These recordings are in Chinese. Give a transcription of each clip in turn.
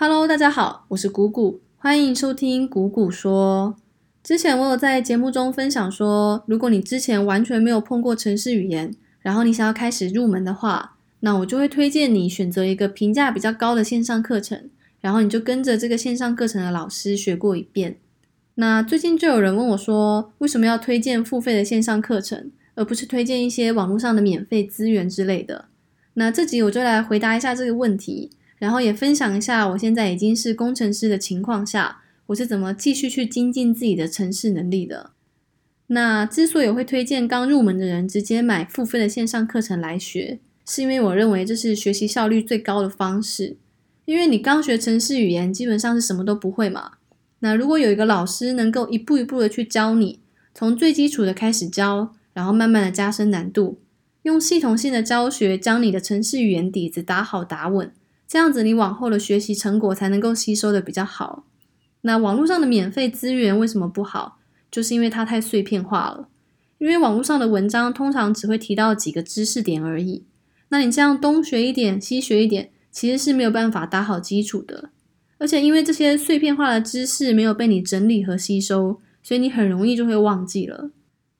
Hello，大家好，我是谷谷，欢迎收听谷谷说。之前我有在节目中分享说，如果你之前完全没有碰过程式语言，然后你想要开始入门的话，那我就会推荐你选择一个评价比较高的线上课程，然后你就跟着这个线上课程的老师学过一遍。那最近就有人问我说，为什么要推荐付费的线上课程，而不是推荐一些网络上的免费资源之类的？那这集我就来回答一下这个问题。然后也分享一下，我现在已经是工程师的情况下，我是怎么继续去精进自己的城市能力的。那之所以会推荐刚入门的人直接买付费的线上课程来学，是因为我认为这是学习效率最高的方式。因为你刚学城市语言，基本上是什么都不会嘛。那如果有一个老师能够一步一步的去教你，从最基础的开始教，然后慢慢的加深难度，用系统性的教学将你的城市语言底子打好打稳。这样子，你往后的学习成果才能够吸收的比较好。那网络上的免费资源为什么不好？就是因为它太碎片化了。因为网络上的文章通常只会提到几个知识点而已。那你这样东学一点，西学一点，其实是没有办法打好基础的。而且因为这些碎片化的知识没有被你整理和吸收，所以你很容易就会忘记了。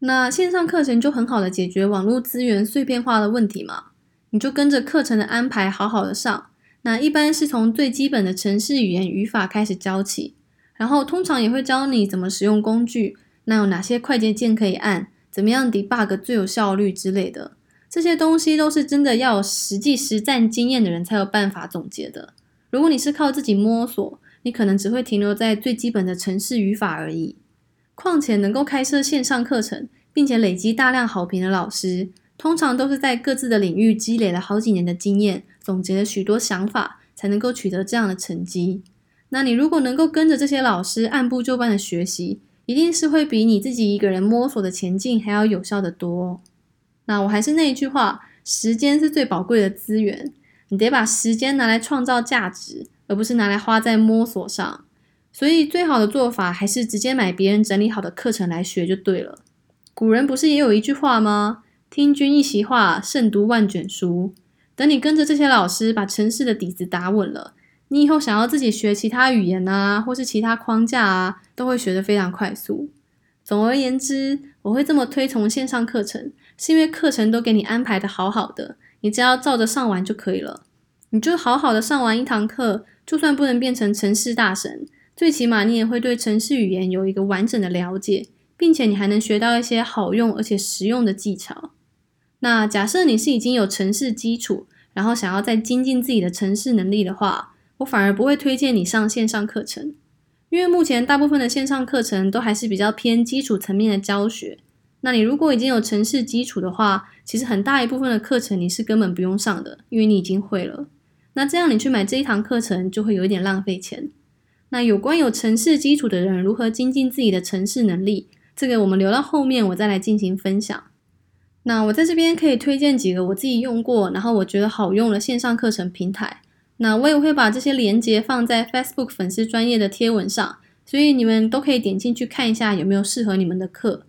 那线上课程就很好的解决网络资源碎片化的问题嘛？你就跟着课程的安排，好好的上。那一般是从最基本的程式语言语法开始教起，然后通常也会教你怎么使用工具，那有哪些快捷键可以按，怎么样 debug 最有效率之类的，这些东西都是真的要有实际实战经验的人才有办法总结的。如果你是靠自己摸索，你可能只会停留在最基本的程式语法而已。况且能够开设线上课程，并且累积大量好评的老师，通常都是在各自的领域积累了好几年的经验。总结了许多想法，才能够取得这样的成绩。那你如果能够跟着这些老师按部就班的学习，一定是会比你自己一个人摸索的前进还要有效的多。那我还是那一句话，时间是最宝贵的资源，你得把时间拿来创造价值，而不是拿来花在摸索上。所以最好的做法还是直接买别人整理好的课程来学就对了。古人不是也有一句话吗？听君一席话，胜读万卷书。等你跟着这些老师把城市的底子打稳了，你以后想要自己学其他语言啊，或是其他框架啊，都会学得非常快速。总而言之，我会这么推崇线上课程，是因为课程都给你安排的好好的，你只要照着上完就可以了。你就好好的上完一堂课，就算不能变成城市大神，最起码你也会对城市语言有一个完整的了解，并且你还能学到一些好用而且实用的技巧。那假设你是已经有城市基础，然后想要再精进自己的城市能力的话，我反而不会推荐你上线上课程，因为目前大部分的线上课程都还是比较偏基础层面的教学。那你如果已经有城市基础的话，其实很大一部分的课程你是根本不用上的，因为你已经会了。那这样你去买这一堂课程就会有一点浪费钱。那有关有城市基础的人如何精进自己的城市能力，这个我们留到后面我再来进行分享。那我在这边可以推荐几个我自己用过，然后我觉得好用的线上课程平台。那我也会把这些连接放在 Facebook 粉丝专业的贴文上，所以你们都可以点进去看一下有没有适合你们的课。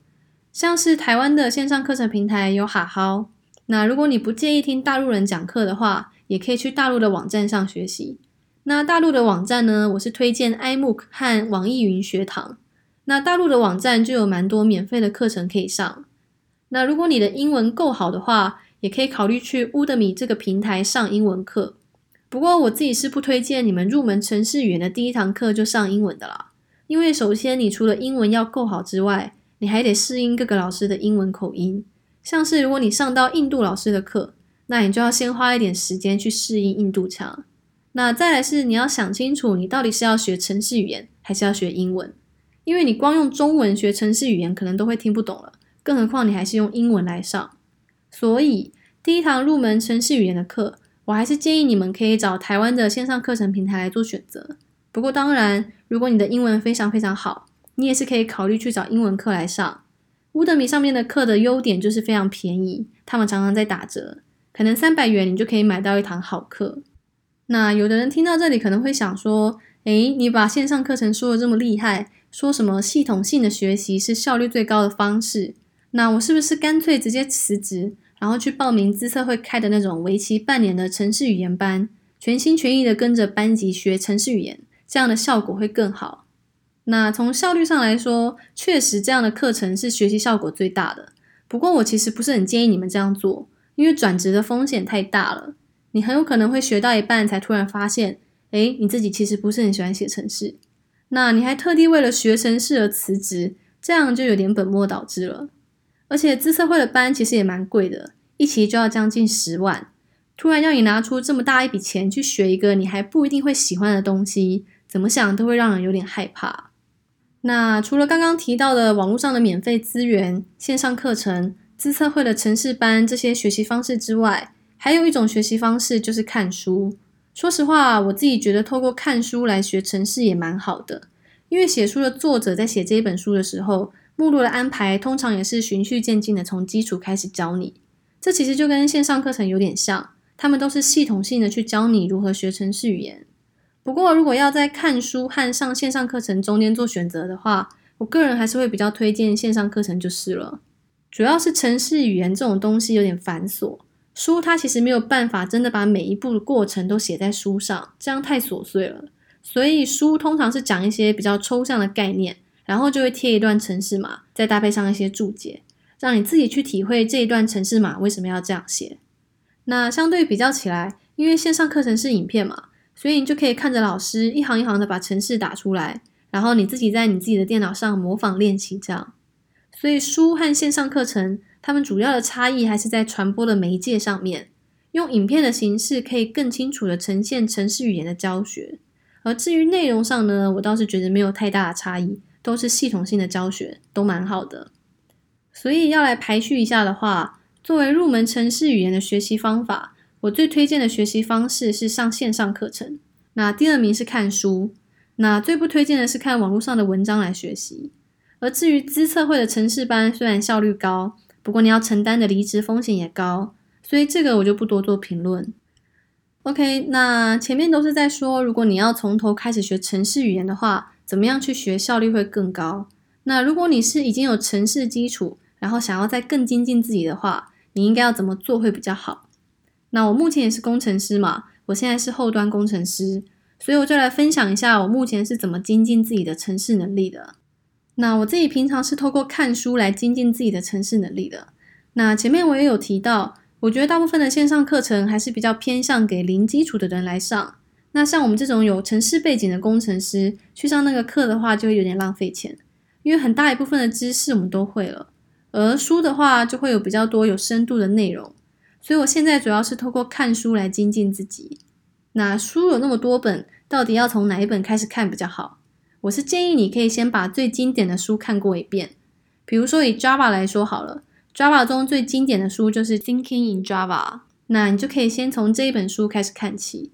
像是台湾的线上课程平台有哈好，那如果你不介意听大陆人讲课的话，也可以去大陆的网站上学习。那大陆的网站呢，我是推荐 iMOOC 和网易云学堂。那大陆的网站就有蛮多免费的课程可以上。那如果你的英文够好的话，也可以考虑去 Udemy 这个平台上英文课。不过我自己是不推荐你们入门城市语言的第一堂课就上英文的啦，因为首先你除了英文要够好之外，你还得适应各个老师的英文口音。像是如果你上到印度老师的课，那你就要先花一点时间去适应印度腔。那再来是你要想清楚，你到底是要学城市语言还是要学英文，因为你光用中文学城市语言可能都会听不懂了。更何况你还是用英文来上，所以第一堂入门城市语言的课，我还是建议你们可以找台湾的线上课程平台来做选择。不过当然，如果你的英文非常非常好，你也是可以考虑去找英文课来上。乌德米上面的课的优点就是非常便宜，他们常常在打折，可能三百元你就可以买到一堂好课。那有的人听到这里可能会想说，诶，你把线上课程说的这么厉害，说什么系统性的学习是效率最高的方式？那我是不是干脆直接辞职，然后去报名资策会开的那种为期半年的城市语言班，全心全意的跟着班级学城市语言，这样的效果会更好。那从效率上来说，确实这样的课程是学习效果最大的。不过我其实不是很建议你们这样做，因为转职的风险太大了。你很有可能会学到一半才突然发现，哎，你自己其实不是很喜欢写程式。那你还特地为了学程式而辞职，这样就有点本末倒置了。而且资策会的班其实也蛮贵的，一期就要将近十万。突然要你拿出这么大一笔钱去学一个你还不一定会喜欢的东西，怎么想都会让人有点害怕。那除了刚刚提到的网络上的免费资源、线上课程、资策会的城市班这些学习方式之外，还有一种学习方式就是看书。说实话，我自己觉得透过看书来学城市也蛮好的，因为写书的作者在写这一本书的时候，目录的安排通常也是循序渐进的，从基础开始教你。这其实就跟线上课程有点像，他们都是系统性的去教你如何学城市语言。不过，如果要在看书和上线上课程中间做选择的话，我个人还是会比较推荐线上课程就是了。主要是程式语言这种东西有点繁琐，书它其实没有办法真的把每一步的过程都写在书上，这样太琐碎了。所以书通常是讲一些比较抽象的概念，然后就会贴一段城市码，再搭配上一些注解，让你自己去体会这一段城市码为什么要这样写。那相对比较起来，因为线上课程是影片嘛。所以你就可以看着老师一行一行的把城市打出来，然后你自己在你自己的电脑上模仿练习，这样。所以书和线上课程，它们主要的差异还是在传播的媒介上面，用影片的形式可以更清楚的呈现城市语言的教学。而至于内容上呢，我倒是觉得没有太大的差异，都是系统性的教学，都蛮好的。所以要来排序一下的话，作为入门程式语言的学习方法。我最推荐的学习方式是上线上课程，那第二名是看书，那最不推荐的是看网络上的文章来学习。而至于资策会的城市班，虽然效率高，不过你要承担的离职风险也高，所以这个我就不多做评论。OK，那前面都是在说，如果你要从头开始学城市语言的话，怎么样去学效率会更高？那如果你是已经有城市基础，然后想要再更精进自己的话，你应该要怎么做会比较好？那我目前也是工程师嘛，我现在是后端工程师，所以我就来分享一下我目前是怎么精进自己的程式能力的。那我自己平常是透过看书来精进自己的程式能力的。那前面我也有提到，我觉得大部分的线上课程还是比较偏向给零基础的人来上。那像我们这种有城市背景的工程师去上那个课的话，就会有点浪费钱，因为很大一部分的知识我们都会了，而书的话就会有比较多有深度的内容。所以，我现在主要是透过看书来精进自己。那书有那么多本，到底要从哪一本开始看比较好？我是建议你可以先把最经典的书看过一遍。比如说以 Java 来说好了，Java 中最经典的书就是《Thinking in Java》，那你就可以先从这一本书开始看起。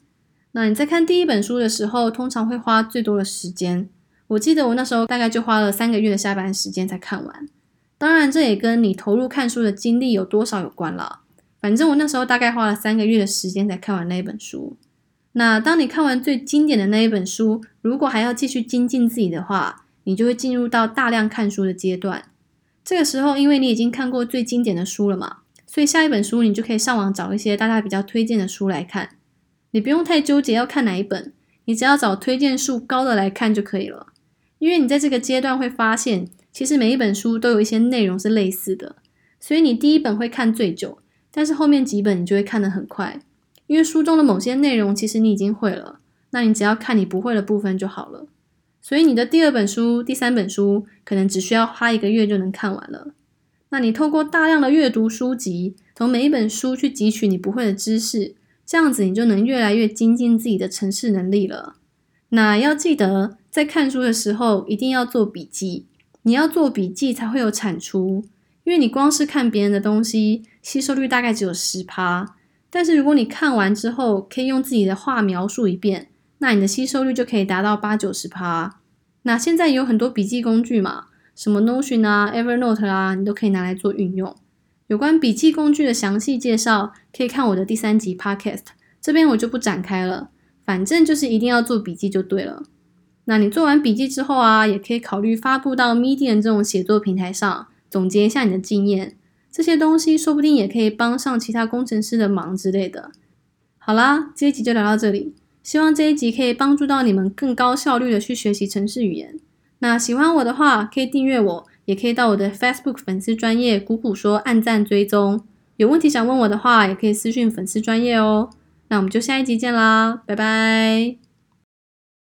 那你在看第一本书的时候，通常会花最多的时间。我记得我那时候大概就花了三个月的下班时间才看完。当然，这也跟你投入看书的精力有多少有关了。反正我那时候大概花了三个月的时间才看完那一本书。那当你看完最经典的那一本书，如果还要继续精进自己的话，你就会进入到大量看书的阶段。这个时候，因为你已经看过最经典的书了嘛，所以下一本书你就可以上网找一些大家比较推荐的书来看。你不用太纠结要看哪一本，你只要找推荐数高的来看就可以了。因为你在这个阶段会发现，其实每一本书都有一些内容是类似的，所以你第一本会看最久。但是后面几本你就会看得很快，因为书中的某些内容其实你已经会了，那你只要看你不会的部分就好了。所以你的第二本书、第三本书可能只需要花一个月就能看完了。那你透过大量的阅读书籍，从每一本书去汲取你不会的知识，这样子你就能越来越精进自己的城市能力了。那要记得在看书的时候一定要做笔记，你要做笔记才会有产出。因为你光是看别人的东西，吸收率大概只有十趴，但是如果你看完之后可以用自己的话描述一遍，那你的吸收率就可以达到八九十趴。那现在有很多笔记工具嘛，什么 Notion 啊、Evernote 啊，你都可以拿来做运用。有关笔记工具的详细介绍，可以看我的第三集 Podcast，这边我就不展开了。反正就是一定要做笔记就对了。那你做完笔记之后啊，也可以考虑发布到 Medium 这种写作平台上。总结一下你的经验，这些东西说不定也可以帮上其他工程师的忙之类的。好啦，这一集就聊到这里。希望这一集可以帮助到你们更高效率的去学习城市语言。那喜欢我的话，可以订阅我，也可以到我的 Facebook 粉丝专业谷谷说按赞追踪。有问题想问我的话，也可以私讯粉丝专业哦。那我们就下一集见啦，拜拜。